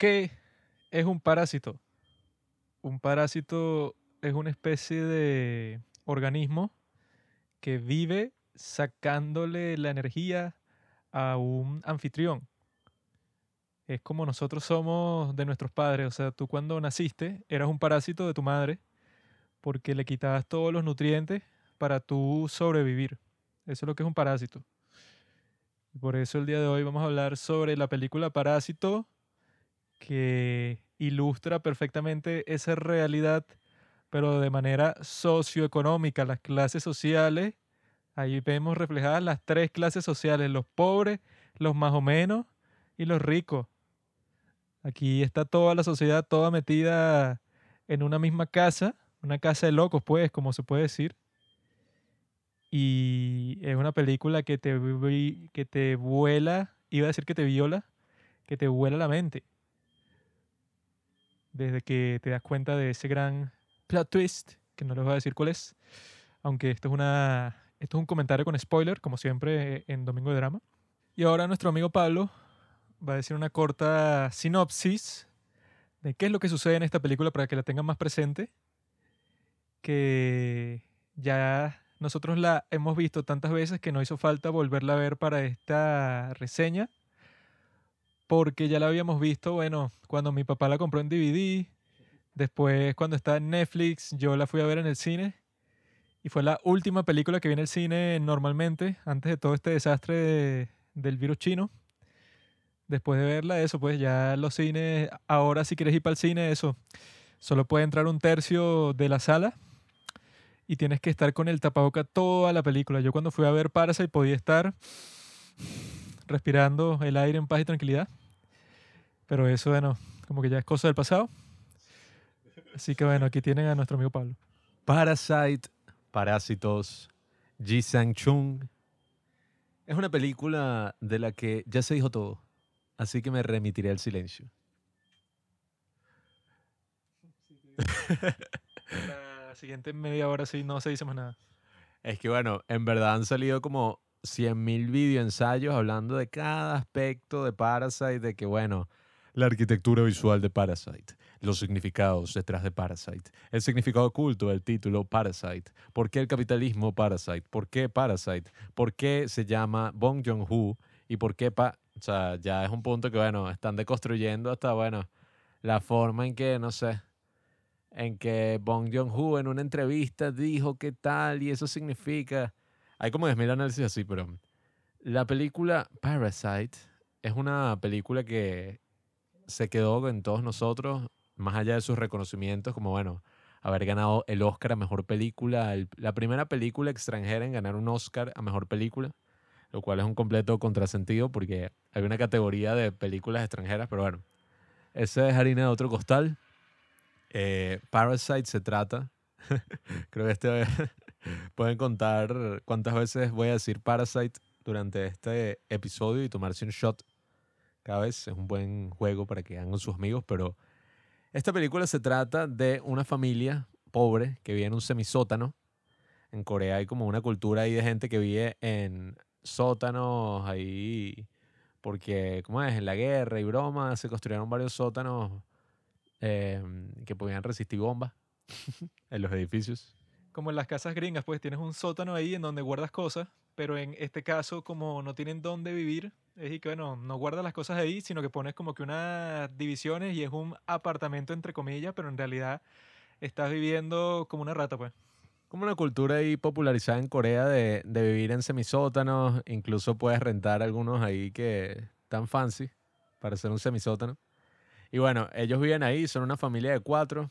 ¿Qué es un parásito? Un parásito es una especie de organismo que vive sacándole la energía a un anfitrión. Es como nosotros somos de nuestros padres. O sea, tú cuando naciste eras un parásito de tu madre porque le quitabas todos los nutrientes para tú sobrevivir. Eso es lo que es un parásito. Por eso el día de hoy vamos a hablar sobre la película Parásito que ilustra perfectamente esa realidad, pero de manera socioeconómica, las clases sociales. Ahí vemos reflejadas las tres clases sociales, los pobres, los más o menos y los ricos. Aquí está toda la sociedad, toda metida en una misma casa, una casa de locos, pues, como se puede decir. Y es una película que te, que te vuela, iba a decir que te viola, que te vuela la mente. Desde que te das cuenta de ese gran plot twist, que no les voy a decir cuál es, aunque esto es, una, esto es un comentario con spoiler, como siempre en Domingo de Drama. Y ahora nuestro amigo Pablo va a decir una corta sinopsis de qué es lo que sucede en esta película para que la tengan más presente, que ya nosotros la hemos visto tantas veces que no hizo falta volverla a ver para esta reseña, porque ya la habíamos visto, bueno, cuando mi papá la compró en DVD, después cuando está en Netflix, yo la fui a ver en el cine, y fue la última película que vi en el cine normalmente, antes de todo este desastre de- del virus chino. Después de verla, eso, pues ya los cines, ahora si quieres ir para el cine, eso, solo puede entrar un tercio de la sala y tienes que estar con el tapaboca toda la película. Yo cuando fui a ver Parasite podía estar respirando el aire en paz y tranquilidad. Pero eso, bueno, como que ya es cosa del pasado. Así que bueno, aquí tienen a nuestro amigo Pablo. Parasite, Parásitos, Ji Sang-chung. Es una película de la que ya se dijo todo, así que me remitiré al silencio. La siguiente media hora sí no se dice más nada. Es que bueno, en verdad han salido como 100.000 videoensayos hablando de cada aspecto de Parasite, de que bueno, la arquitectura visual de Parasite, los significados detrás de Parasite, el significado oculto del título Parasite, por qué el capitalismo Parasite, por qué Parasite, por qué se llama Bong Joon-ho y por qué pa o sea, ya es un punto que bueno, están deconstruyendo hasta bueno, la forma en que no sé, en que Bong Joon-ho en una entrevista dijo qué tal y eso significa. Hay como 10.000 análisis así, pero la película Parasite es una película que se quedó en todos nosotros, más allá de sus reconocimientos, como bueno, haber ganado el Oscar a Mejor Película, el- la primera película extranjera en ganar un Oscar a Mejor Película, lo cual es un completo contrasentido porque hay una categoría de películas extranjeras, pero bueno, esa es harina de otro costal. Eh, Parasite se trata, creo que este pueden contar cuántas veces voy a decir Parasite durante este episodio y tomarse un shot cada vez. Es un buen juego para que hagan con sus amigos, pero esta película se trata de una familia pobre que vive en un semisótano. En Corea hay como una cultura ahí de gente que vive en sótanos ahí, porque, ¿cómo es? En la guerra y broma se construyeron varios sótanos eh, que podían resistir bombas en los edificios. Como en las casas gringas, pues tienes un sótano ahí en donde guardas cosas, pero en este caso, como no tienen dónde vivir, es y que, bueno, no guardas las cosas ahí, sino que pones como que unas divisiones y es un apartamento entre comillas, pero en realidad estás viviendo como una rata, pues. Como una cultura ahí popularizada en Corea de, de vivir en semisótanos. Incluso puedes rentar algunos ahí que están fancy para hacer un semisótano. Y bueno, ellos viven ahí, son una familia de cuatro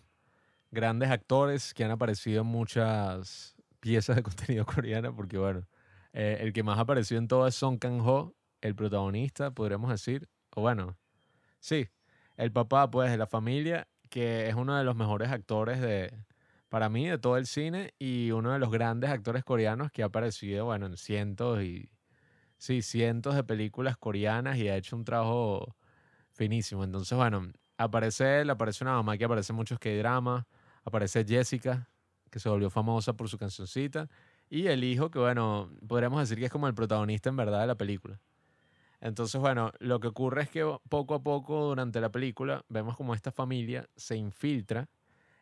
grandes actores que han aparecido en muchas piezas de contenido coreana, porque bueno, eh, el que más apareció en todo es Song Kang-ho, el protagonista, podríamos decir. O bueno, sí, el papá pues de la familia, que es uno de los mejores actores de, para mí, de todo el cine y uno de los grandes actores coreanos que ha aparecido, bueno, en cientos y, sí, cientos de películas coreanas y ha hecho un trabajo finísimo. Entonces, bueno, aparece él, aparece una mamá que aparece en muchos K-dramas, aparece Jessica, que se volvió famosa por su cancioncita, y el hijo, que bueno, podríamos decir que es como el protagonista en verdad de la película. Entonces, bueno, lo que ocurre es que poco a poco durante la película vemos como esta familia se infiltra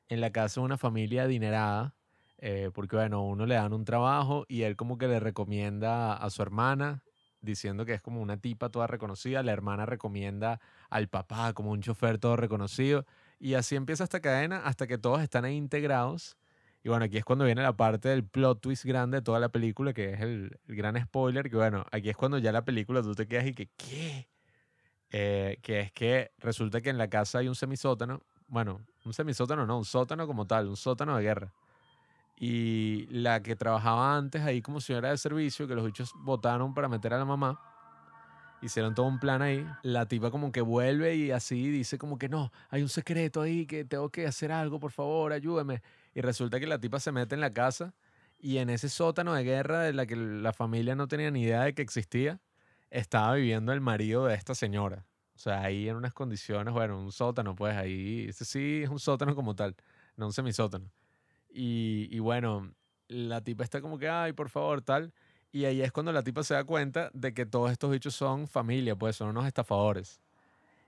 en la casa de una familia adinerada, eh, porque bueno, uno le dan un trabajo y él como que le recomienda a su hermana, diciendo que es como una tipa toda reconocida, la hermana recomienda al papá como un chofer todo reconocido, y así empieza esta cadena hasta que todos están ahí integrados. Y bueno, aquí es cuando viene la parte del plot twist grande de toda la película, que es el, el gran spoiler, que bueno, aquí es cuando ya la película tú te quedas y que, ¿qué? Eh, que es que resulta que en la casa hay un semisótano, bueno, un semisótano no, un sótano como tal, un sótano de guerra. Y la que trabajaba antes ahí como señora de servicio, que los bichos votaron para meter a la mamá, hicieron todo un plan ahí. La tipa como que vuelve y así dice como que no, hay un secreto ahí, que tengo que hacer algo, por favor, ayúdeme. Y resulta que la tipa se mete en la casa y en ese sótano de guerra de la que la familia no tenía ni idea de que existía, estaba viviendo el marido de esta señora. O sea, ahí en unas condiciones, bueno, un sótano, pues ahí, ese sí es un sótano como tal, no un semisótano. Y, y bueno, la tipa está como que, ay, por favor, tal. Y ahí es cuando la tipa se da cuenta de que todos estos bichos son familia, pues son unos estafadores.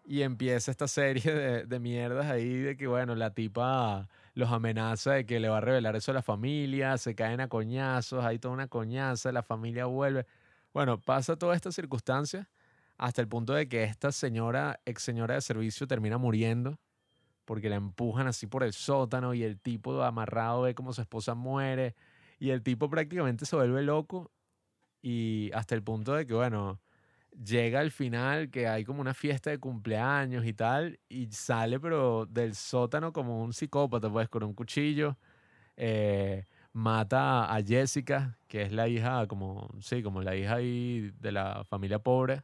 Y empieza esta serie de, de mierdas ahí de que, bueno, la tipa los amenaza de que le va a revelar eso a la familia, se caen a coñazos, hay toda una coñaza, la familia vuelve. Bueno, pasa toda esta circunstancia hasta el punto de que esta señora, ex señora de servicio, termina muriendo porque la empujan así por el sótano y el tipo amarrado ve como su esposa muere y el tipo prácticamente se vuelve loco y hasta el punto de que, bueno, llega al final que hay como una fiesta de cumpleaños y tal y sale pero del sótano como un psicópata, pues con un cuchillo. eh, mata a Jessica, que es la hija, como, sí, como la hija ahí de la familia pobre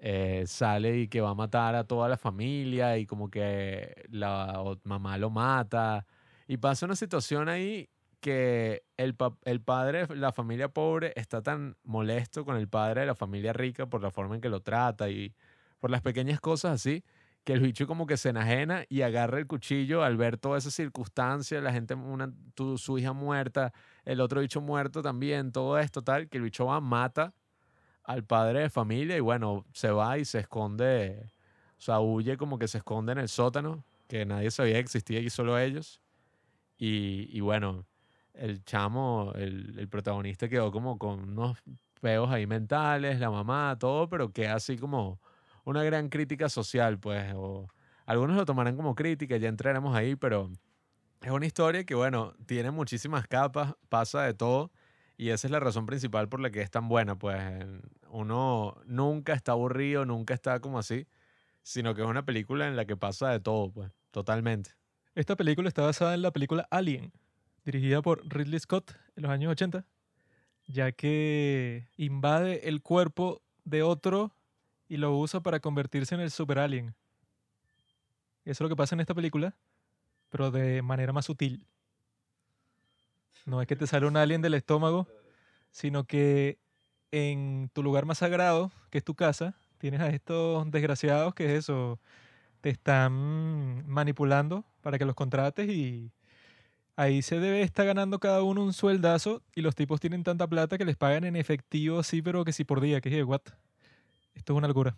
eh, sale y que va a matar a toda la familia y como que la mamá lo mata. Y pasa una situación ahí que el, pa- el padre de la familia pobre está tan molesto con el padre de la familia rica por la forma en que lo trata y por las pequeñas cosas así, que el bicho como que se enajena y agarra el cuchillo al ver toda esa circunstancia, la gente, una, tu- su hija muerta, el otro bicho muerto también, todo esto tal, que el bicho va, mata al padre de familia y bueno, se va y se esconde, o sea, huye como que se esconde en el sótano, que nadie sabía que existía y solo ellos. Y, y bueno, el chamo, el, el protagonista quedó como con unos peos ahí mentales, la mamá, todo, pero queda así como una gran crítica social, pues, o algunos lo tomarán como crítica, ya entraremos ahí, pero es una historia que, bueno, tiene muchísimas capas, pasa de todo. Y esa es la razón principal por la que es tan buena, pues uno nunca está aburrido, nunca está como así, sino que es una película en la que pasa de todo, pues, totalmente. Esta película está basada en la película Alien, dirigida por Ridley Scott en los años 80, ya que invade el cuerpo de otro y lo usa para convertirse en el super alien. Eso es lo que pasa en esta película, pero de manera más sutil. No es que te sale un alien del estómago, sino que en tu lugar más sagrado, que es tu casa, tienes a estos desgraciados que es eso, te están manipulando para que los contrates y ahí se debe estar ganando cada uno un sueldazo y los tipos tienen tanta plata que les pagan en efectivo así, pero que sí por día, que es what? Esto es una locura.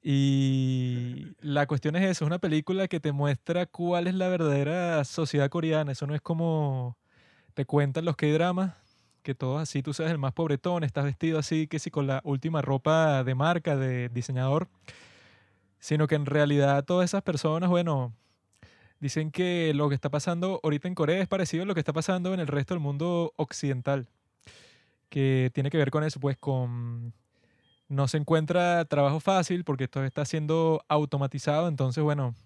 Y la cuestión es eso, es una película que te muestra cuál es la verdadera sociedad coreana. Eso no es como te cuentan los K-dramas, que todos así, tú seas el más pobretón, estás vestido así, que sí, con la última ropa de marca, de diseñador, sino que en realidad todas esas personas, bueno, dicen que lo que está pasando ahorita en Corea es parecido a lo que está pasando en el resto del mundo occidental, que tiene que ver con eso, pues con no se encuentra trabajo fácil porque esto está siendo automatizado, entonces bueno,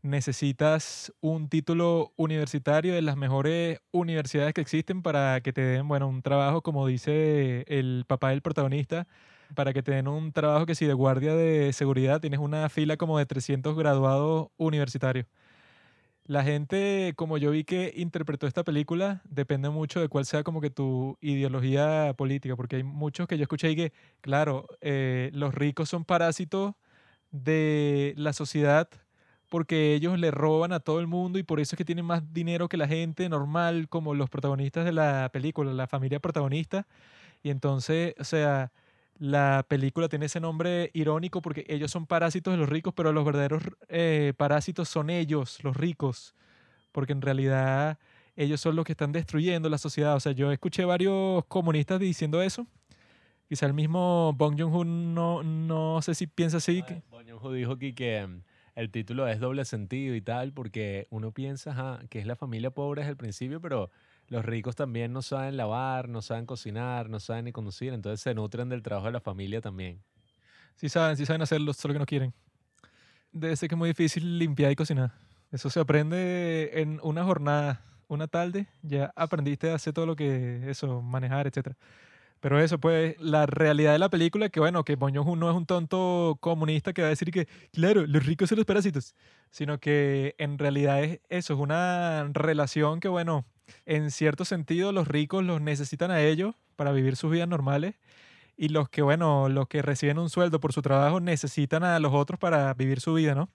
necesitas un título universitario de las mejores universidades que existen para que te den, bueno, un trabajo como dice el papá del protagonista, para que te den un trabajo que si de guardia de seguridad tienes una fila como de 300 graduados universitarios. La gente, como yo vi que interpretó esta película, depende mucho de cuál sea como que tu ideología política, porque hay muchos que yo escuché ahí que, claro, eh, los ricos son parásitos de la sociedad porque ellos le roban a todo el mundo y por eso es que tienen más dinero que la gente normal, como los protagonistas de la película, la familia protagonista. Y entonces, o sea, la película tiene ese nombre irónico porque ellos son parásitos de los ricos, pero los verdaderos eh, parásitos son ellos, los ricos, porque en realidad ellos son los que están destruyendo la sociedad. O sea, yo escuché varios comunistas diciendo eso. Quizá el mismo Bong Joon-ho no, no sé si piensa así. Bong Joon-ho dijo aquí que mm, el título es doble sentido y tal, porque uno piensa ajá, que es la familia pobre desde el principio, pero los ricos también no saben lavar, no saben cocinar, no saben ni conducir, entonces se nutren del trabajo de la familia también. Sí saben, sí saben hacerlo, solo que no quieren. Debe ser que es muy difícil limpiar y cocinar. Eso se aprende en una jornada, una tarde, ya aprendiste a hacer todo lo que eso, manejar, etcétera. Pero eso, pues, la realidad de la película es que, bueno, que Joon-ho no es un tonto comunista que va a decir que, claro, los ricos son los parásitos, sino que en realidad es eso, es una relación que, bueno, en cierto sentido los ricos los necesitan a ellos para vivir sus vidas normales y los que, bueno, los que reciben un sueldo por su trabajo necesitan a los otros para vivir su vida, ¿no?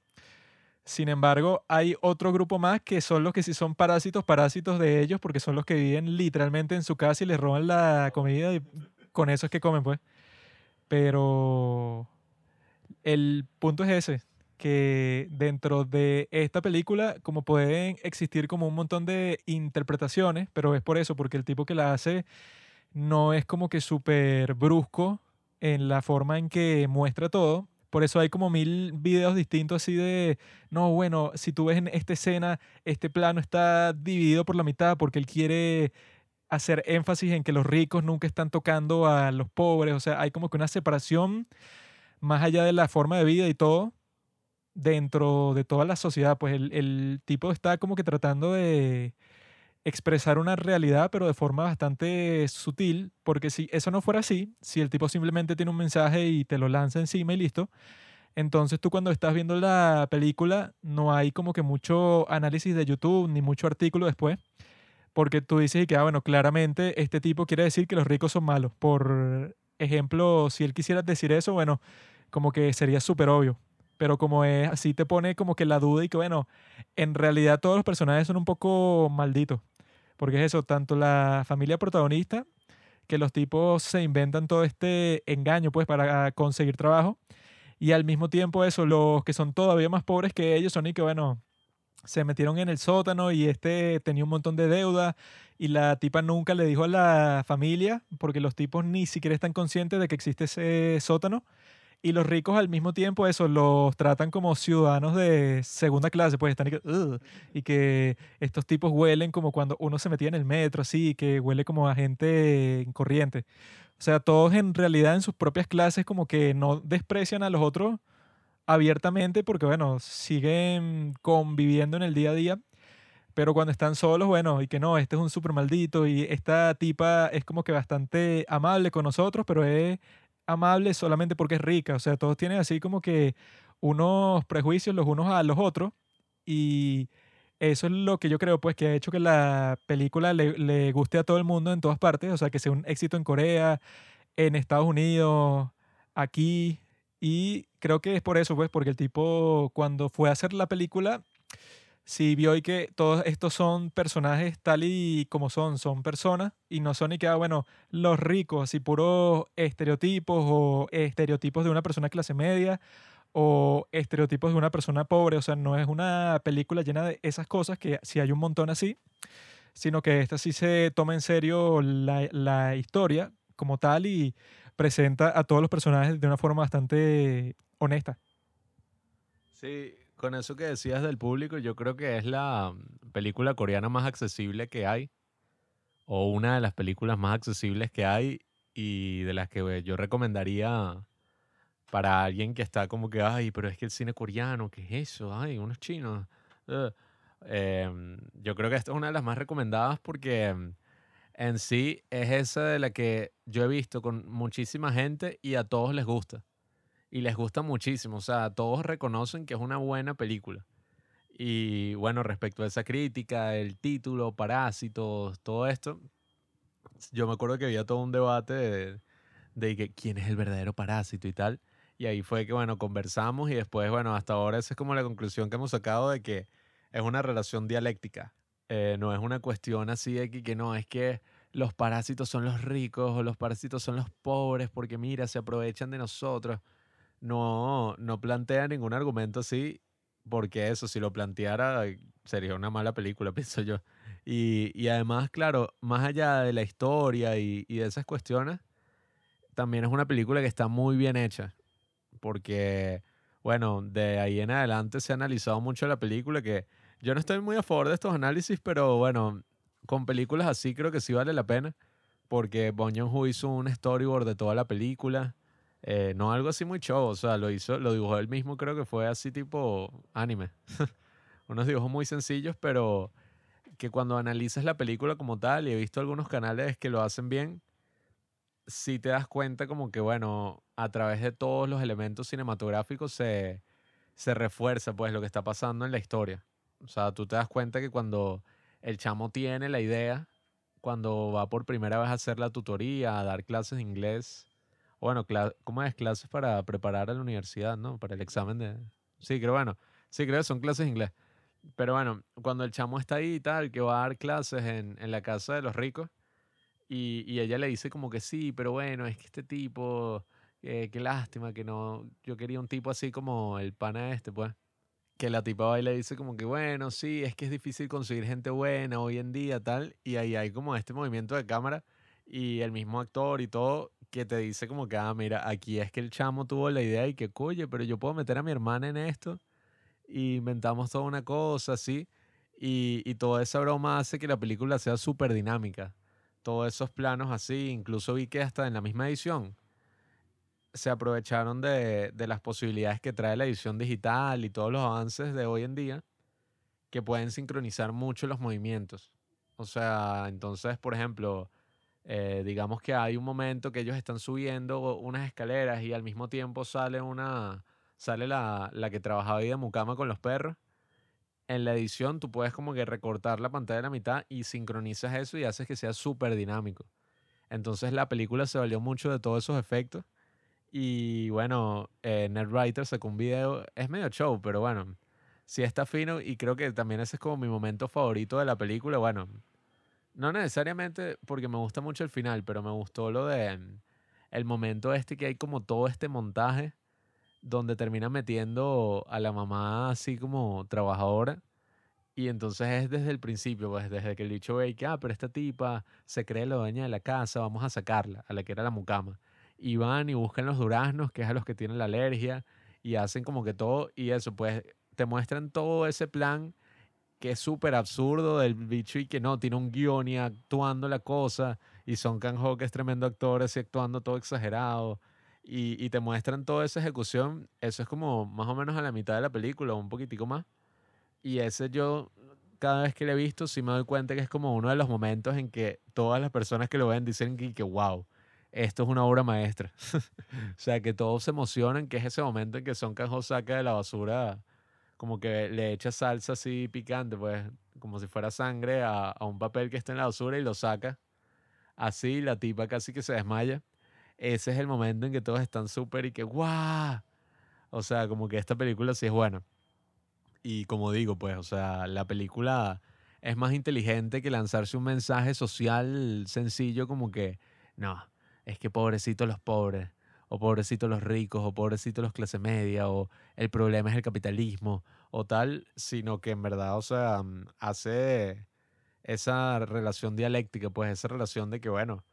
Sin embargo, hay otro grupo más que son los que sí son parásitos, parásitos de ellos, porque son los que viven literalmente en su casa y les roban la comida y con eso es que comen, pues. Pero el punto es ese, que dentro de esta película, como pueden existir como un montón de interpretaciones, pero es por eso, porque el tipo que la hace no es como que súper brusco en la forma en que muestra todo. Por eso hay como mil videos distintos así de, no, bueno, si tú ves en esta escena, este plano está dividido por la mitad porque él quiere hacer énfasis en que los ricos nunca están tocando a los pobres. O sea, hay como que una separación más allá de la forma de vida y todo dentro de toda la sociedad. Pues el, el tipo está como que tratando de expresar una realidad, pero de forma bastante sutil, porque si eso no fuera así, si el tipo simplemente tiene un mensaje y te lo lanza encima y listo, entonces tú cuando estás viendo la película no hay como que mucho análisis de YouTube ni mucho artículo después, porque tú dices y que, ah, bueno, claramente este tipo quiere decir que los ricos son malos. Por ejemplo, si él quisiera decir eso, bueno, como que sería súper obvio. Pero como es así, te pone como que la duda y que, bueno, en realidad todos los personajes son un poco malditos. Porque es eso, tanto la familia protagonista, que los tipos se inventan todo este engaño pues para conseguir trabajo, y al mismo tiempo eso, los que son todavía más pobres que ellos son y que bueno, se metieron en el sótano y este tenía un montón de deuda y la tipa nunca le dijo a la familia porque los tipos ni siquiera están conscientes de que existe ese sótano y los ricos al mismo tiempo eso los tratan como ciudadanos de segunda clase, pues están y que, y que estos tipos huelen como cuando uno se metía en el metro, así, que huele como a gente corriente. O sea, todos en realidad en sus propias clases como que no desprecian a los otros abiertamente porque, bueno, siguen conviviendo en el día a día. Pero cuando están solos, bueno, y que no, este es un súper maldito y esta tipa es como que bastante amable con nosotros, pero es amable solamente porque es rica. O sea, todos tienen así como que unos prejuicios los unos a los otros y eso es lo que yo creo pues que ha hecho que la película le, le guste a todo el mundo en todas partes. O sea, que sea un éxito en Corea, en Estados Unidos, aquí. Y creo que es por eso, pues, porque el tipo cuando fue a hacer la película sí vio y que todos estos son personajes tal y como son, son personas y no son y que, bueno, los ricos, así puros estereotipos o estereotipos de una persona clase media o estereotipos de una persona pobre, o sea, no es una película llena de esas cosas que sí hay un montón así, sino que esta sí se toma en serio la, la historia como tal y presenta a todos los personajes de una forma bastante honesta. Sí, con eso que decías del público, yo creo que es la película coreana más accesible que hay, o una de las películas más accesibles que hay y de las que yo recomendaría para alguien que está como que, ay, pero es que el cine coreano, ¿qué es eso? Ay, unos chinos. Ugh". Em, yo creo que esta es una de las más recomendadas porque em, en sí es esa de la que yo he visto con muchísima gente y a todos les gusta. Y les gusta muchísimo. O sea, todos reconocen que es una buena película. Y bueno, respecto a esa crítica, el título, Parásitos, todo esto, yo me acuerdo que había todo un debate de, de que quién es el verdadero parásito y tal. Y ahí fue que, bueno, conversamos y después, bueno, hasta ahora esa es como la conclusión que hemos sacado de que es una relación dialéctica. Eh, no es una cuestión así de que, que no, es que los parásitos son los ricos o los parásitos son los pobres porque mira, se aprovechan de nosotros. No, no plantea ningún argumento así porque eso, si lo planteara, sería una mala película, pienso yo. Y, y además, claro, más allá de la historia y, y de esas cuestiones, también es una película que está muy bien hecha. Porque, bueno, de ahí en adelante se ha analizado mucho la película, que yo no estoy muy a favor de estos análisis, pero bueno, con películas así creo que sí vale la pena. Porque Bong Joon-ho hizo un storyboard de toda la película. Eh, no algo así muy show, o sea, lo hizo, lo dibujó él mismo, creo que fue así tipo anime. Unos dibujos muy sencillos, pero que cuando analizas la película como tal, y he visto algunos canales que lo hacen bien, sí te das cuenta como que, bueno, a través de todos los elementos cinematográficos se, se refuerza pues lo que está pasando en la historia. O sea, tú te das cuenta que cuando el chamo tiene la idea, cuando va por primera vez a hacer la tutoría, a dar clases de inglés, bueno, ¿cómo es? Clases para preparar a la universidad, ¿no? Para el examen de... Sí, creo, bueno, sí, creo que son clases de inglés. Pero bueno, cuando el chamo está ahí y tal, que va a dar clases en, en la casa de los ricos, y, y, ella le dice como que sí, pero bueno, es que este tipo, eh, qué lástima que no, yo quería un tipo así como el pana este, pues. Que la tipa va y le dice como que bueno, sí, es que es difícil conseguir gente buena hoy en día, tal. Y ahí hay como este movimiento de cámara y el mismo actor y todo que te dice como que, ah, mira, aquí es que el chamo tuvo la idea y que, oye, pero yo puedo meter a mi hermana en esto y inventamos toda una cosa así. Y, y toda esa broma hace que la película sea súper dinámica. Todos esos planos así, incluso vi que hasta en la misma edición se aprovecharon de, de las posibilidades que trae la edición digital y todos los avances de hoy en día que pueden sincronizar mucho los movimientos. O sea, entonces, por ejemplo, eh, digamos que hay un momento que ellos están subiendo unas escaleras y al mismo tiempo sale una sale la, la que trabajaba ahí de Mucama con los perros. En la edición tú puedes como que recortar la pantalla de la mitad y sincronizas eso y haces que sea súper dinámico. Entonces la película se valió mucho de todos esos efectos. Y bueno, eh, NetWriter sacó un video, es medio show, pero bueno, sí está fino y creo que también ese es como mi momento favorito de la película. Bueno, no necesariamente porque me gusta mucho el final, pero me gustó lo de el momento este que hay como todo este montaje donde termina metiendo a la mamá así como trabajadora. Y entonces es desde el principio, pues desde que el dicho ve que, ah, pero esta tipa se cree la dueña de la casa, vamos a sacarla, a la que era la mucama. Y van y buscan los duraznos, que es a los que tienen la alergia, y hacen como que todo, y eso, pues te muestran todo ese plan que es súper absurdo del bicho y que no, tiene un guion y actuando la cosa, y Son Kang-ho, que es tremendo actor, así actuando todo exagerado y, y, te muestran toda esa ejecución, eso es como más o menos a la mitad de la película, un poquitico más. Y ese yo, cada vez que lo he visto, sí me doy cuenta que es como uno de los momentos en que todas las personas que lo ven dicen que, que wow, esto es una obra maestra. o sea, que todos se emocionan, que es ese momento en que Son Kang-ho saca de la basura, como que le echa salsa así picante, pues, como si fuera sangre a, a un papel que está en la basura y lo saca. Así, la tipa casi que se desmaya ese es el momento en que todos están súper y que ¡guau! O sea, como que esta película sí es buena. Y como digo, pues, o sea, la película es más inteligente que lanzarse un mensaje social sencillo como que, no, es que pobrecitos los pobres, o pobrecitos los ricos, o pobrecitos los clase media, o el problema es el capitalismo, o tal, sino que en verdad, o sea, mm, hace esa relación dialéctica, pues esa relación de que, bueno,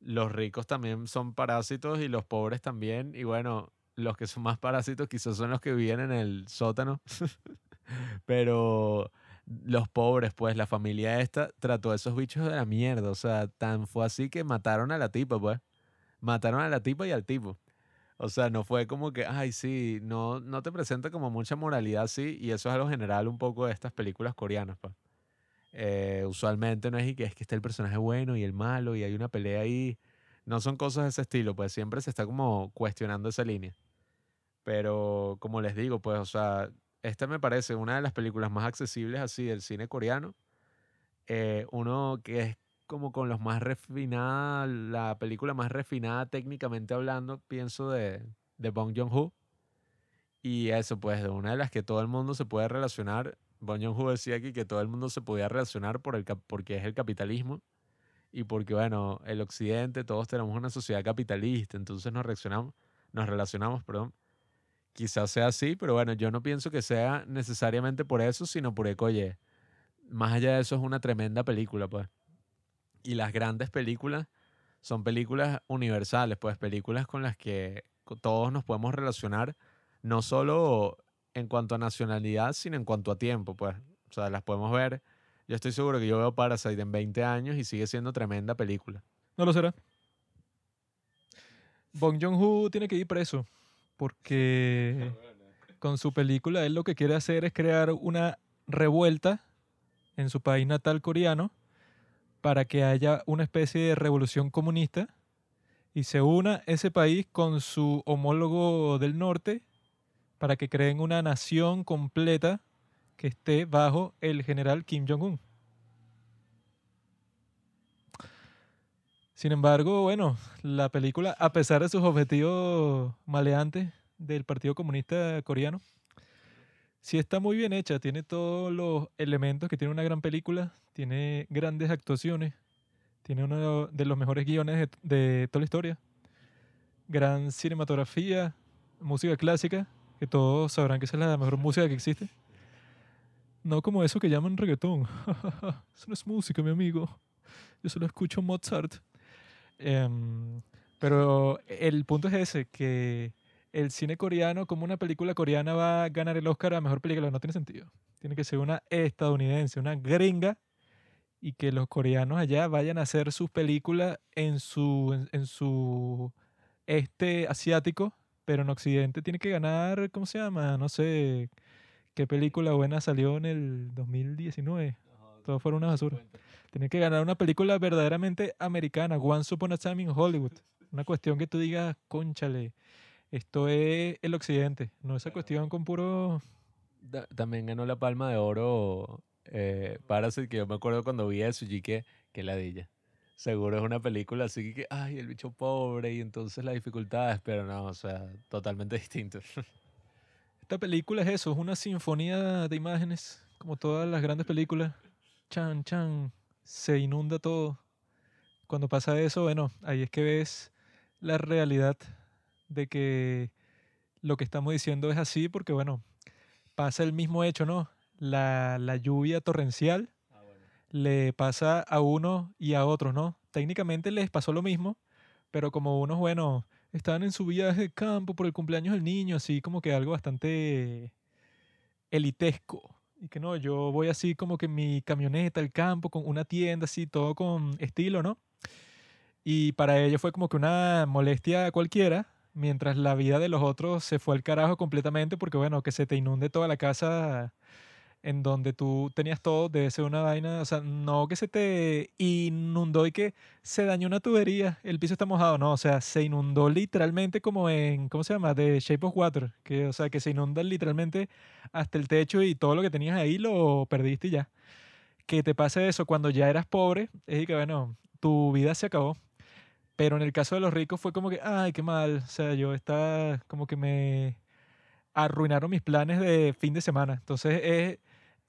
los ricos también son parásitos y los pobres también. Y bueno, los que son más parásitos quizás son los que viven en el sótano. Pero los pobres, pues la familia esta trató a esos bichos de la mierda. O sea, tan fue así que mataron a la tipa, pues. Mataron a la tipa y al tipo. O sea, no fue como que, ay, sí, no, no te presenta como mucha moralidad así. Y eso es algo general un poco de estas películas coreanas, pues. Eh, usualmente no es que es que está el personaje bueno y el malo y hay una pelea ahí. No son cosas de ese estilo, pues siempre se está como cuestionando esa línea. Pero como les digo, pues, o sea, esta me parece una de las películas más accesibles así del cine coreano. Eh, uno que es como con los más refinada, la película más refinada técnicamente hablando, pienso de, de Bong Joon-ho. Y eso, pues, de una de las que todo el mundo se puede relacionar Bon Joon-ho decía aquí que todo el mundo se podía relacionar por el, porque es el capitalismo y porque, bueno, el occidente, todos tenemos una sociedad capitalista, entonces nos reaccionamos, nos relacionamos, perdón. Quizás sea así, pero bueno, yo no pienso que sea necesariamente por eso, sino por que, oye, más allá de eso es una tremenda película, pues. Y las grandes películas son películas universales, pues películas con las que todos nos podemos relacionar, no solo en cuanto a nacionalidad, sino en cuanto a tiempo, pues. O sea, las podemos ver. Yo estoy seguro que yo veo Parasite en 20 años y sigue siendo tremenda película. No lo será. Bong Joon-ho tiene que ir preso porque con su película él lo que quiere hacer es crear una revuelta en su país natal coreano para que haya una especie de revolución comunista y se una ese país con su homólogo del norte para que creen una nación completa que esté bajo el general Kim Jong-un. Sin embargo, bueno, la película, a pesar de sus objetivos maleantes del Partido Comunista Coreano, sí está muy bien hecha, tiene todos los elementos que tiene una gran película, tiene grandes actuaciones, tiene uno de los mejores guiones de, de toda la historia, gran cinematografía, música clásica, que todos sabrán que esa es la mejor música que existe. No como eso que llaman reggaetón. eso no es música, mi amigo. Yo solo escucho Mozart. Em, pero el punto es ese, que el cine coreano, como una película coreana va a ganar el Oscar a Mejor Película, no tiene sentido. Tiene que ser una estadounidense, una gringa, y que los coreanos allá vayan a hacer sus películas en su, en, en su este asiático, pero en Occidente tiene que ganar, ¿cómo se llama? No sé qué película buena salió en el 2019. Todo fueron una basura. Tiene que ganar una película verdaderamente americana, Once Upon a Time in Hollywood. Una cuestión que tú digas, conchale, esto es el occidente, no esa cuestión con puro... Da- También ganó la palma de oro eh, Parasite, que yo me acuerdo cuando vi y que, que ladilla. Seguro es una película así que, ay, el bicho pobre y entonces las dificultades, pero no, o sea, totalmente distinto. Esta película es eso, es una sinfonía de imágenes, como todas las grandes películas. Chan, chan, se inunda todo. Cuando pasa eso, bueno, ahí es que ves la realidad de que lo que estamos diciendo es así, porque bueno, pasa el mismo hecho, ¿no? La, la lluvia torrencial le pasa a uno y a otros, ¿no? Técnicamente les pasó lo mismo, pero como unos, bueno, estaban en su viaje de campo por el cumpleaños del niño, así como que algo bastante elitesco. Y que no, yo voy así como que en mi camioneta al campo, con una tienda así, todo con estilo, ¿no? Y para ellos fue como que una molestia cualquiera, mientras la vida de los otros se fue al carajo completamente, porque bueno, que se te inunde toda la casa en donde tú tenías todo, debe ser una vaina, o sea, no que se te inundó y que se dañó una tubería, el piso está mojado, no, o sea, se inundó literalmente como en, ¿cómo se llama? De Shape of Water, que, o sea, que se inunda literalmente hasta el techo y todo lo que tenías ahí lo perdiste y ya. Que te pase eso cuando ya eras pobre, es que, bueno, tu vida se acabó. Pero en el caso de los ricos fue como que, ay, qué mal, o sea, yo estaba como que me arruinaron mis planes de fin de semana. Entonces, es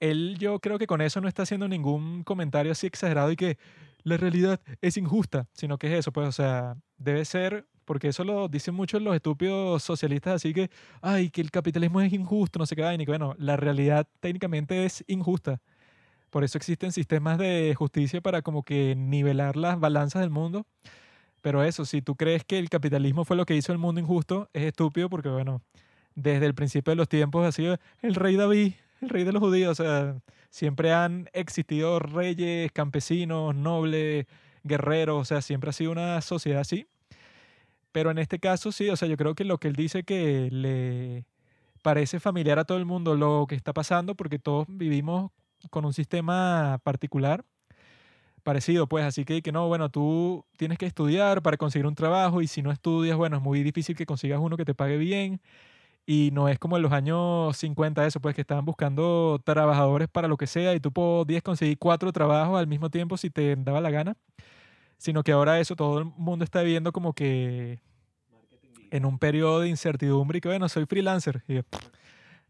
él yo creo que con eso no está haciendo ningún comentario así exagerado y que la realidad es injusta, sino que es eso, pues, o sea, debe ser, porque eso lo dicen muchos los estúpidos socialistas, así que, ay, que el capitalismo es injusto, no sé qué, vaina", y que bueno, la realidad técnicamente es injusta. Por eso existen sistemas de justicia para como que nivelar las balanzas del mundo. Pero eso, si tú crees que el capitalismo fue lo que hizo el mundo injusto, es estúpido porque, bueno, desde el principio de los tiempos ha sido el rey David, el rey de los judíos. Siempre han existido reyes, campesinos, nobles, guerreros. O sea, siempre ha sido una sociedad así. Pero en este caso sí, o sea, yo creo que lo que él dice que le parece familiar a todo el mundo lo que está pasando, porque todos vivimos con un sistema particular parecido, pues, así que, que no, bueno, tú tienes que estudiar para conseguir un trabajo y si no estudias, bueno, es muy difícil que consigas uno que te pague bien y no es como en los años 50 eso, pues que estaban buscando trabajadores para lo que sea y tú podías conseguir cuatro trabajos al mismo tiempo si te daba la gana, sino que ahora eso todo el mundo está viviendo como que en un periodo de incertidumbre y que bueno, soy freelancer.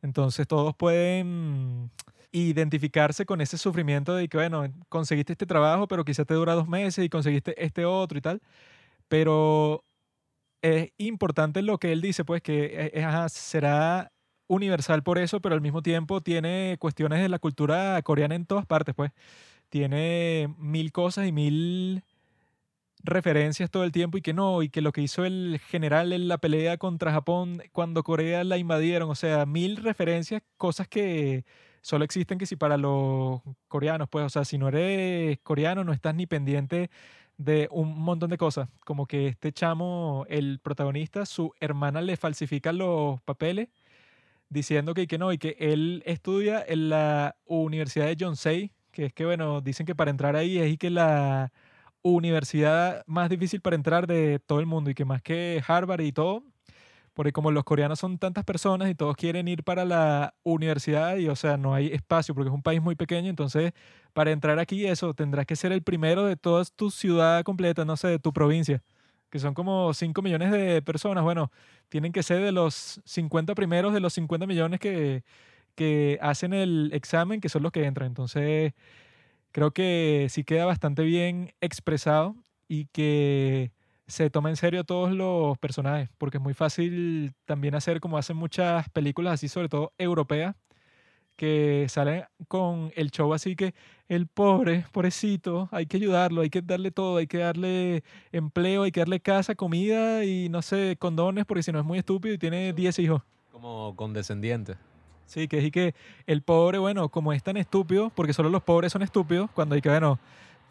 Entonces todos pueden identificarse con ese sufrimiento de que, bueno, conseguiste este trabajo, pero quizás te dura dos meses y conseguiste este otro y tal. Pero es importante lo que él dice, pues que ajá, será universal por eso, pero al mismo tiempo tiene cuestiones de la cultura coreana en todas partes, pues. Tiene mil cosas y mil referencias todo el tiempo y que no, y que lo que hizo el general en la pelea contra Japón cuando Corea la invadieron, o sea, mil referencias, cosas que solo existen que si para los coreanos, pues, o sea, si no eres coreano no estás ni pendiente de un montón de cosas, como que este chamo, el protagonista, su hermana le falsifica los papeles diciendo que, que no, y que él estudia en la Universidad de Yonsei, que es que, bueno, dicen que para entrar ahí es y que la universidad más difícil para entrar de todo el mundo y que más que Harvard y todo, porque como los coreanos son tantas personas y todos quieren ir para la universidad y o sea, no hay espacio porque es un país muy pequeño, entonces para entrar aquí eso tendrás que ser el primero de toda tu ciudad completa, no sé, de tu provincia, que son como 5 millones de personas, bueno, tienen que ser de los 50 primeros de los 50 millones que, que hacen el examen, que son los que entran, entonces creo que sí queda bastante bien expresado y que se toma en serio a todos los personajes, porque es muy fácil también hacer como hacen muchas películas así, sobre todo europeas, que salen con el show así que el pobre, pobrecito, hay que ayudarlo, hay que darle todo, hay que darle empleo, hay que darle casa, comida y no sé, condones, porque si no es muy estúpido y tiene 10 hijos. Como condescendiente. Sí, que es que el pobre, bueno, como es tan estúpido, porque solo los pobres son estúpidos, cuando hay que, bueno,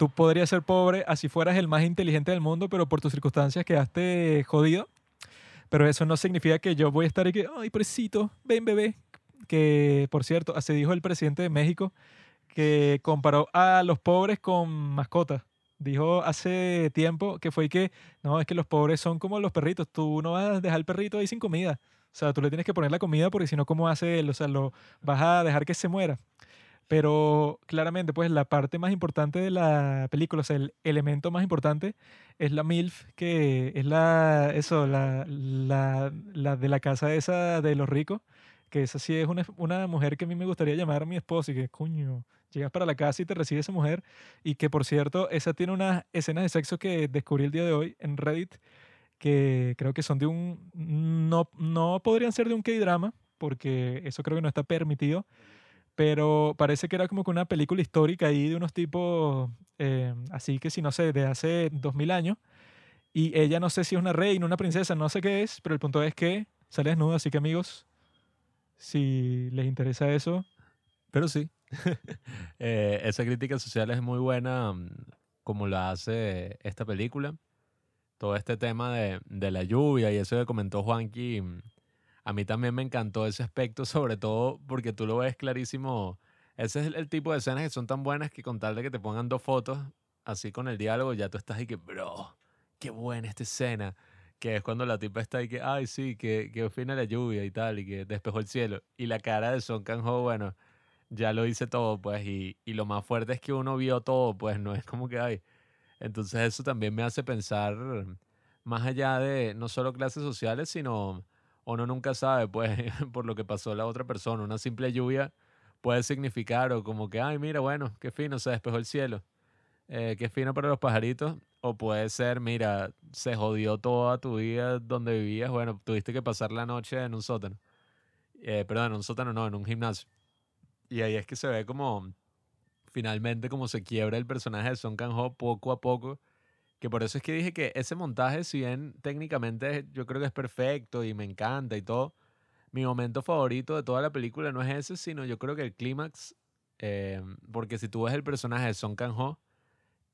tú podrías ser pobre así fueras el más inteligente del mundo, pero por tus circunstancias quedaste jodido. Pero eso no significa que yo voy a estar aquí, ay, pobrecito, ven bebé. Que, por cierto, así dijo el presidente de México, que comparó a los pobres con mascotas. Dijo hace tiempo que fue que, no, es que los pobres son como los perritos, tú no vas a dejar el perrito ahí sin comida. O sea, tú le tienes que poner la comida porque si no, ¿cómo hace él? O sea, lo vas a dejar que se muera. Pero claramente, pues la parte más importante de la película, o sea, el elemento más importante es la MILF, que es la, eso, la, la, la de la casa esa de los ricos, que esa sí es una, una mujer que a mí me gustaría llamar a mi esposa y que, coño, llegas para la casa y te recibe esa mujer. Y que, por cierto, esa tiene unas escenas de sexo que descubrí el día de hoy en Reddit, que creo que son de un, no, no podrían ser de un K-drama, porque eso creo que no está permitido pero parece que era como que una película histórica ahí de unos tipos, eh, así que si no sé, de hace dos mil años. Y ella no sé si es una reina, una princesa, no sé qué es, pero el punto es que sale desnuda, así que amigos, si les interesa eso. Pero sí, eh, esa crítica social es muy buena mm, como la hace esta película. Todo este tema de, de la lluvia y eso que comentó Juanqui mm, a mí también me encantó ese aspecto, sobre todo porque tú lo ves clarísimo. Ese es el tipo de escenas que son tan buenas que con tal de que te pongan dos fotos, así con el diálogo, ya tú estás ahí que, bro, qué buena esta escena. Que es cuando la tipa está ahí que, ay, sí, que, que fina la lluvia y tal, y que despejó el cielo. Y la cara de Son Kang-ho, bueno, ya lo hice todo, pues, y, y lo más fuerte es que uno vio todo, pues, no es como que, ay. Entonces eso también me hace pensar más allá de no solo clases sociales, sino uno nunca sabe, pues, por lo que pasó la otra persona. Una simple lluvia puede significar o como que, ay, mira, bueno, qué fino, se despejó el cielo. Eh, qué fino para los pajaritos. O puede ser, mira, se jodió toda tu vida donde vivías. Bueno, tuviste que pasar la noche en un sótano. Eh, perdón, en un sótano no, en un gimnasio. Y ahí es que se ve como, finalmente, como se quiebra el personaje de Son Kang-ho poco a poco que por eso es que dije que ese montaje, si bien técnicamente yo creo que es perfecto y me encanta y todo, mi momento favorito de toda la película no es ese, sino yo creo que el clímax, eh, porque si tú ves el personaje de Son Kang-ho,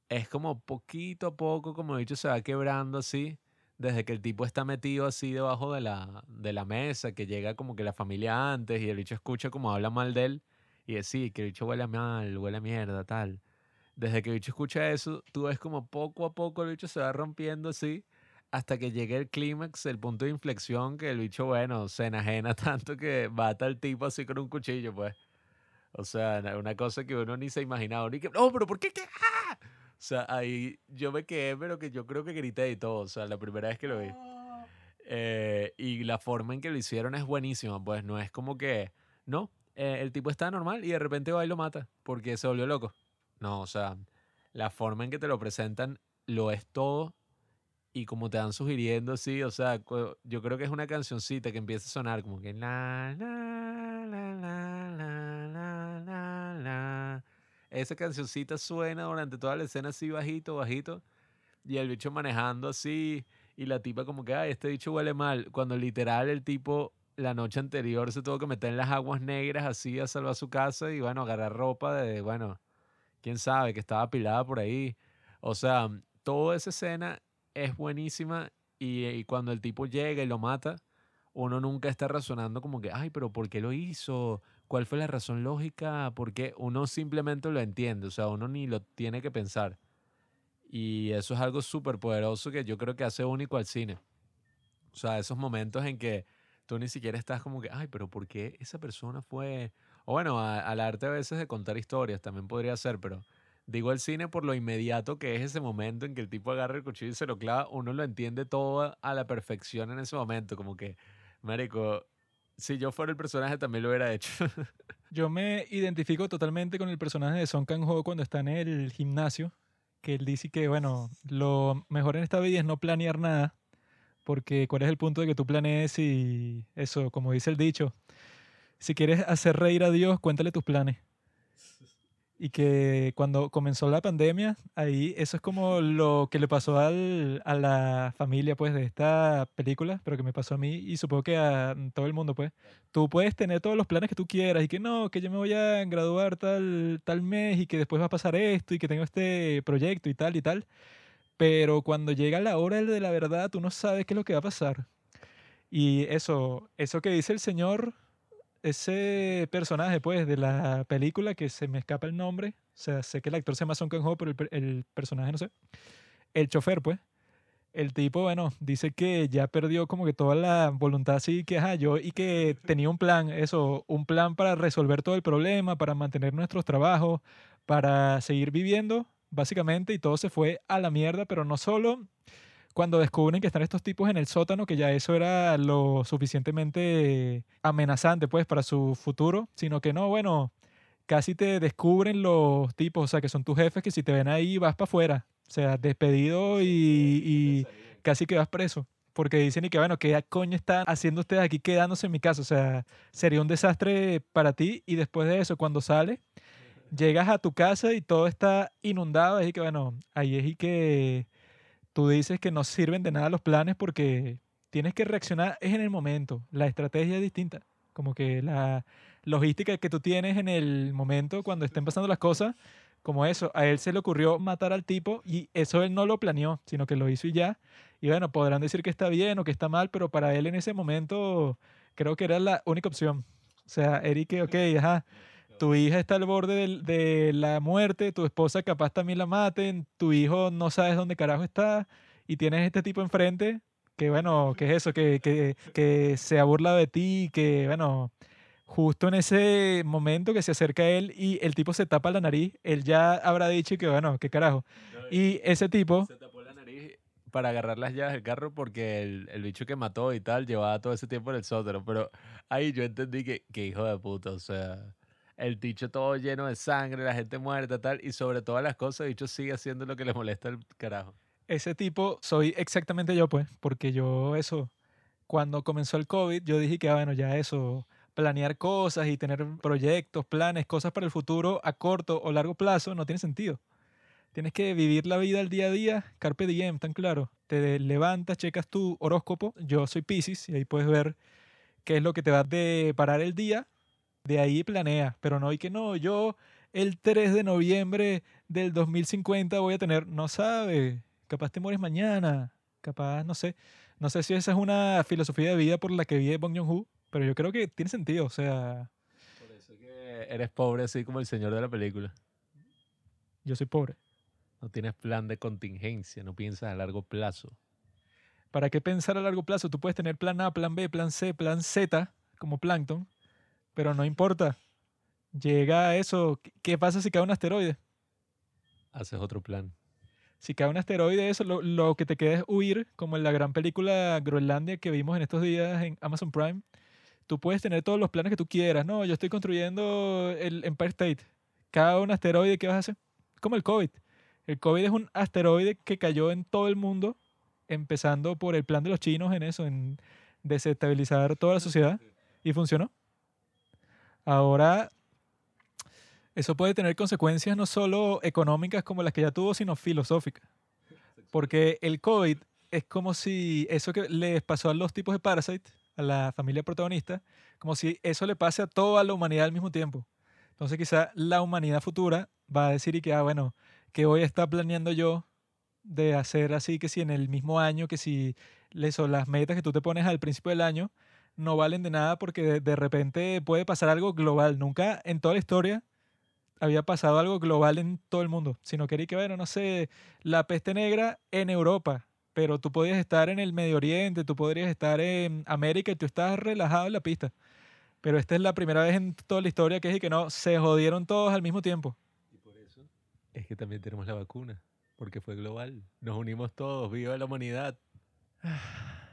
es como poquito a poco, como he dicho, se va quebrando así, desde que el tipo está metido así debajo de la, de la mesa, que llega como que la familia antes y el bicho escucha como habla mal de él y decir que el bicho huele mal, huele a mierda, tal desde que el bicho escucha eso, tú ves como poco a poco el bicho se va rompiendo así hasta que llegue el clímax, el punto de inflexión que el bicho, bueno, se enajena tanto que mata al tipo así con un cuchillo, pues. O sea, una cosa que uno ni se imaginaba, ni que, no, pero ¿por qué? qué? ¡Ah! O sea, ahí yo me quedé, pero que yo creo que grité y todo, o sea, la primera vez que lo vi. Eh, y la forma en que lo hicieron es buenísima, pues no es como que, no, eh, el tipo está normal y de repente va y lo mata porque se volvió loco. No, o sea, la forma en que te lo presentan lo es todo y como te van sugiriendo así, o sea, yo creo que es una cancioncita que empieza a sonar como que la, la. Esa cancioncita suena durante toda la escena así bajito, bajito y el bicho manejando así y la tipa como que, ay, este bicho huele mal, cuando literal el tipo la noche anterior se tuvo que meter en las aguas negras así a salvar su casa y bueno, agarrar ropa de, bueno, quién sabe, que estaba apilada por ahí. O sea, toda esa escena es buenísima y, y cuando el tipo llega y lo mata, uno nunca está razonando como que, ay, pero ¿por qué lo hizo? ¿Cuál fue la razón lógica? Porque uno simplemente lo entiende, o sea, uno ni lo tiene que pensar. Y eso es algo súper poderoso que yo creo que hace único al cine. O sea, esos momentos en que tú ni siquiera estás como que, ay, pero ¿por qué esa persona fue? O bueno, a- al arte a veces de contar historias también podría ser, pero digo el cine por lo inmediato que es ese momento en que el tipo agarra el cuchillo y se lo clava, uno lo entiende todo a la perfección en ese momento, como que, marico, si yo fuera el personaje también lo hubiera hecho. Yo me identifico totalmente con el personaje de Song Kang-ho cuando está en el gimnasio, que él dice que, bueno, lo mejor en esta vida es no planear nada, porque cuál es el punto de que tú planees y eso, como dice el dicho, si quieres hacer reír a Dios, cuéntale tus planes. Y que cuando comenzó la pandemia, ahí eso es como lo que le pasó al- a la familia pues de esta película, pero que me pasó a mí y supongo que a todo el mundo pues. Tú puedes tener todos los planes que tú quieras y que no, que yo me voy a graduar tal, tal mes y que después va a pasar esto y que tengo este proyecto y tal y tal. Pero cuando llega la hora de la verdad, tú no sabes qué es lo que va a pasar. Y eso, eso que dice el señor, ese personaje, pues, de la película, que se me escapa el nombre, o sea, sé que el actor se llama Song Kang-ho, pero el, per- el personaje no sé. El chofer, pues. El tipo, bueno, dice que ya perdió como que toda la voluntad así que, ajá, yo, y que tenía un plan, eso, un plan para resolver todo el problema, para mantener nuestros trabajos, para seguir viviendo, básicamente, y todo se fue a la mierda, pero no solo cuando descubren que están estos tipos en el sótano, que ya eso era lo suficientemente amenazante, pues, para su futuro, sino que no, bueno, casi te descubren los tipos, o sea, que son tus jefes, que si te ven ahí vas para afuera, o sea, despedido y, y casi que vas preso. Porque dicen y que, bueno, ¿qué coño están haciendo ustedes aquí quedándose en mi casa? O sea, sería un desastre para ti y después de eso, cuando sales, llegas a tu casa y todo está inundado, y que, bueno, ahí es y que tú dices que no sirven de nada los planes porque tienes que reaccionar es en el momento, la estrategia es distinta, como que la logística que tú tienes en el momento cuando estén pasando las cosas, como eso, a él se le ocurrió matar al tipo y eso él no lo planeó, sino que lo hizo y ya. Y bueno, podrán decir que está bien o que está mal, pero para él en ese momento creo que era la única opción. O sea, Eric, ok, ajá, tu hija está al borde del- de, la muerte, tu esposa capaz también la maten, tu hijo no sabes dónde carajo está y tienes este tipo enfrente que, bueno, que es eso, que, que, que se burla de ti, que, bueno, justo en ese momento que se acerca a él y el tipo se tapa la nariz, él ya habrá dicho que, bueno, qué carajo. Y ese tipo, Se tapó la nariz para agarrar las llaves del carro porque el, el bicho que mató y tal llevaba todo ese tiempo en el sótano. Pero ahí yo entendí que, que hijo de puta, o sea, el bicho todo lleno de sangre, la gente muerta, tal, y sobre todas las cosas, el bicho sigue haciendo lo que le molesta al carajo. ese tipo soy exactamente yo, pues, porque yo eso, cuando comenzó el COVID, yo dije que, ah, bueno, ya eso, planear cosas y tener proyectos, planes, cosas para el futuro a corto o largo plazo no tiene sentido. Tienes que vivir la vida al día a día, carpe diem, tan claro. Te levantas, checas tu horóscopo, yo soy Pisces y ahí puedes ver qué es lo que te va a deparar el día, de ahí planea, pero no hay que no, yo el 3 de noviembre del 2050 voy a tener, no sabe, capaz te mueres mañana, capaz, no sé, no sé si esa es una filosofía de vida por la que vive Bong Joon-ho, pero yo creo que tiene sentido, o sea, Por eso que eres pobre así como el señor de la película. yo soy pobre. No tienes plan de contingencia, no piensas a largo plazo. ¿Para qué pensar a largo plazo? Tú puedes tener plan A, plan B, plan C, plan Z, como Plankton, pero no importa. Llega a eso. ¿Qué- ¿Qué pasa si cae un asteroide? Haces otro plan. Si cae un asteroide, eso lo, lo que te queda es huir, como en la gran película Groenlandia que vimos en estos días en Amazon Prime. tú puedes tener todos los planes que tú quieras. No, yo estoy construyendo el Empire State. Cada un asteroide, ¿qué vas a hacer? Como el COVID. El COVID es un asteroide que cayó en todo el mundo, empezando por el plan de los chinos en eso, en desestabilizar toda la sociedad, y funcionó. Ahora, eso puede tener consecuencias no solo económicas como las que ya tuvo, sino filosóficas. Porque el COVID es como si eso que les pasó a los tipos de Parasite, a la familia protagonista, como si eso le pase a toda la humanidad al mismo tiempo. Entonces quizá la humanidad futura va a decir y que, ah, bueno, que hoy está planeando yo de hacer así, que si en el mismo año, que si eso, las metas que tú te pones al principio del año no valen de nada porque de, de repente puede pasar algo global. Nunca en toda la historia había pasado algo global en todo el mundo, sino quería que, bueno, no sé, la peste negra en Europa, pero tú podías estar en el Medio Oriente, tú podrías estar en América y tú estás relajado en la pista. Pero esta es la primera vez en toda la historia que es y que no, se jodieron todos al mismo tiempo. Y por eso es que también tenemos la vacuna, porque fue global. Nos unimos todos, viva la humanidad.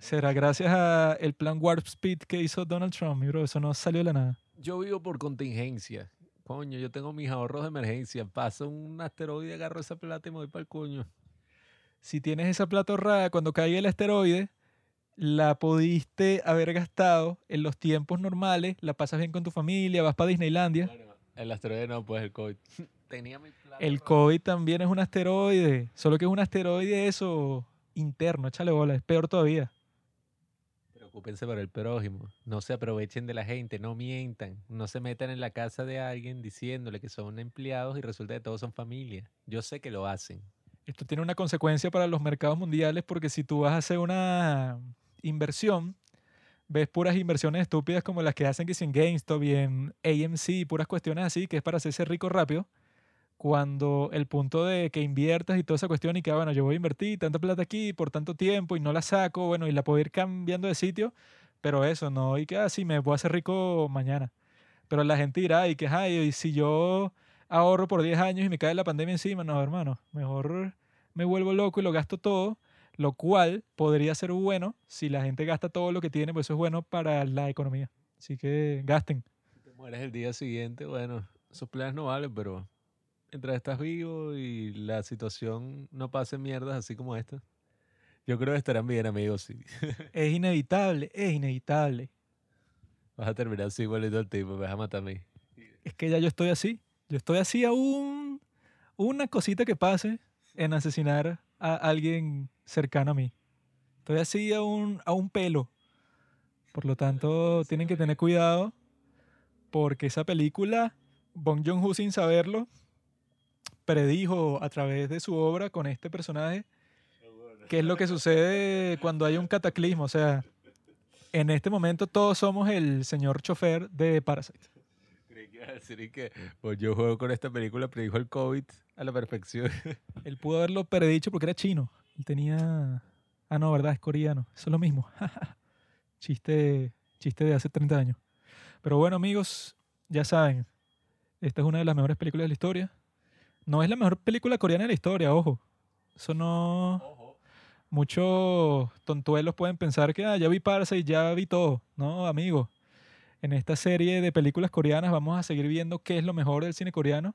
Será gracias al plan Warp Speed que hizo Donald Trump, mi bro, eso no salió de la nada. Yo vivo por contingencia. Coño, yo tengo mis ahorros de emergencia. Pasa un asteroide, agarro esa plata y me voy para el coño. Si tienes esa plata ahorrada cuando caiga el asteroide, la pudiste haber gastado en los tiempos normales, la pasas bien con tu familia, vas para Disneylandia. Bueno, el asteroide no, pues el COVID. Tenía mi plata. El. COVID también es un asteroide, solo que es un asteroide eso interno, échale bola, es peor todavía. Preocúpense por el prójimo. No se aprovechen de la gente, no mientan. No se metan en la casa de alguien diciéndole que son empleados y resulta que todos son familia. Yo sé que lo hacen. Esto tiene una consecuencia para los mercados mundiales porque si tú vas a hacer una inversión, ves puras inversiones estúpidas como las que hacen que si en GameStop y en AMC, puras cuestiones así, que es para hacerse rico rápido, cuando el punto de que inviertas y toda esa cuestión y que, ah, bueno, yo voy a invertir tanta plata aquí por tanto tiempo y no la saco, bueno, y la puedo ir cambiando de sitio, pero eso, no, y que así me voy a hacer rico mañana. Pero la gente dirá, y que, ay, y si yo ahorro por 10 años y me cae la pandemia encima, no, hermano, mejor me vuelvo loco y lo gasto todo, lo cual podría ser bueno si la gente gasta todo lo que tiene, pues eso es bueno para la economía. Así que gasten. Si te mueres el día siguiente, bueno, esos planes no valen, pero mientras estás vivo y la situación no pase mierdas así como esta, yo creo que estarán bien, amigos. Sí. Es inevitable, es inevitable. Vas a terminar así igualito al tipo, me vas a matar a mí. Es que ya yo estoy así. Yo estoy así a un, una cosita que pase en asesinar a alguien cercano a mí. Estoy así a un, a un pelo. Por lo tanto, tienen que tener cuidado porque esa película, Bong Joon-ho sin saberlo, predijo a través de su obra con este personaje qué es lo que sucede cuando hay un cataclismo. O sea, en este momento todos somos el señor chofer de Parasite. Creí que a decir que pues yo juego con esta película, predijo el COVID a la perfección. Él pudo haberlo predicho porque era chino. Él tenía... Ah, no, ¿verdad? Es coreano. Eso es lo mismo. chiste, chiste de hace 30 años. Pero bueno, amigos, ya saben, esta es una de las mejores películas de la historia. No es la mejor película coreana de la historia, ojo. Eso no... Ojo. Muchos tontuelos pueden pensar que ah, ya vi Parasite, ya vi todo. No, amigo. En esta serie de películas coreanas vamos a seguir viendo qué es lo mejor del cine coreano.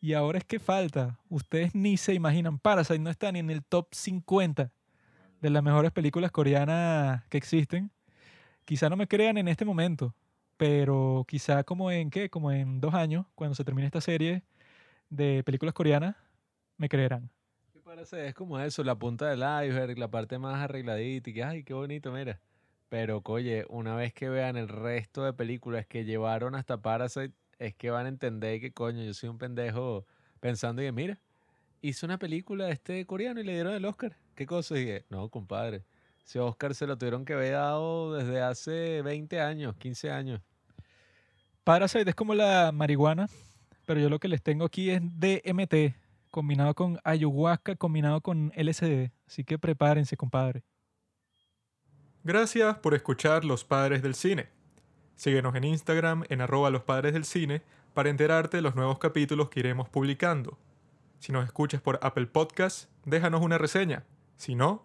Y ahora es que falta. Ustedes ni se imaginan. Parasite no está ni en el top 50 de las mejores películas coreanas que existen. Quizá no me crean en este momento, pero quizá como en qué, como en dos años, cuando se termine esta serie de películas coreanas, me creerán. ¿Qué parece? Es como eso, la punta del iceberg, la parte más arregladita y que, ay, qué bonito, mira. Pero, oye, una vez que vean el resto de películas que llevaron hasta Parasite, es que van a entender que, coño, yo soy un pendejo pensando y que, mira, hizo una película este coreano y le dieron el Oscar. ¿Qué cosa? Y dije, no, compadre, ese Oscar se lo tuvieron que haber dado desde hace 20 años, 15 años. Parasite es como la marihuana, pero yo lo que les tengo aquí es DMT, combinado con ayahuasca, combinado con LSD. Así que prepárense, compadre. Gracias por escuchar Los Padres del Cine. Síguenos en Instagram en arroba los padres del cine para enterarte de los nuevos capítulos que iremos publicando. Si nos escuchas por Apple Podcast, déjanos una reseña. Si no,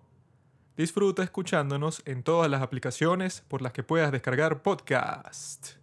Disfruta escuchándonos en todas las aplicaciones por las que puedas descargar podcast.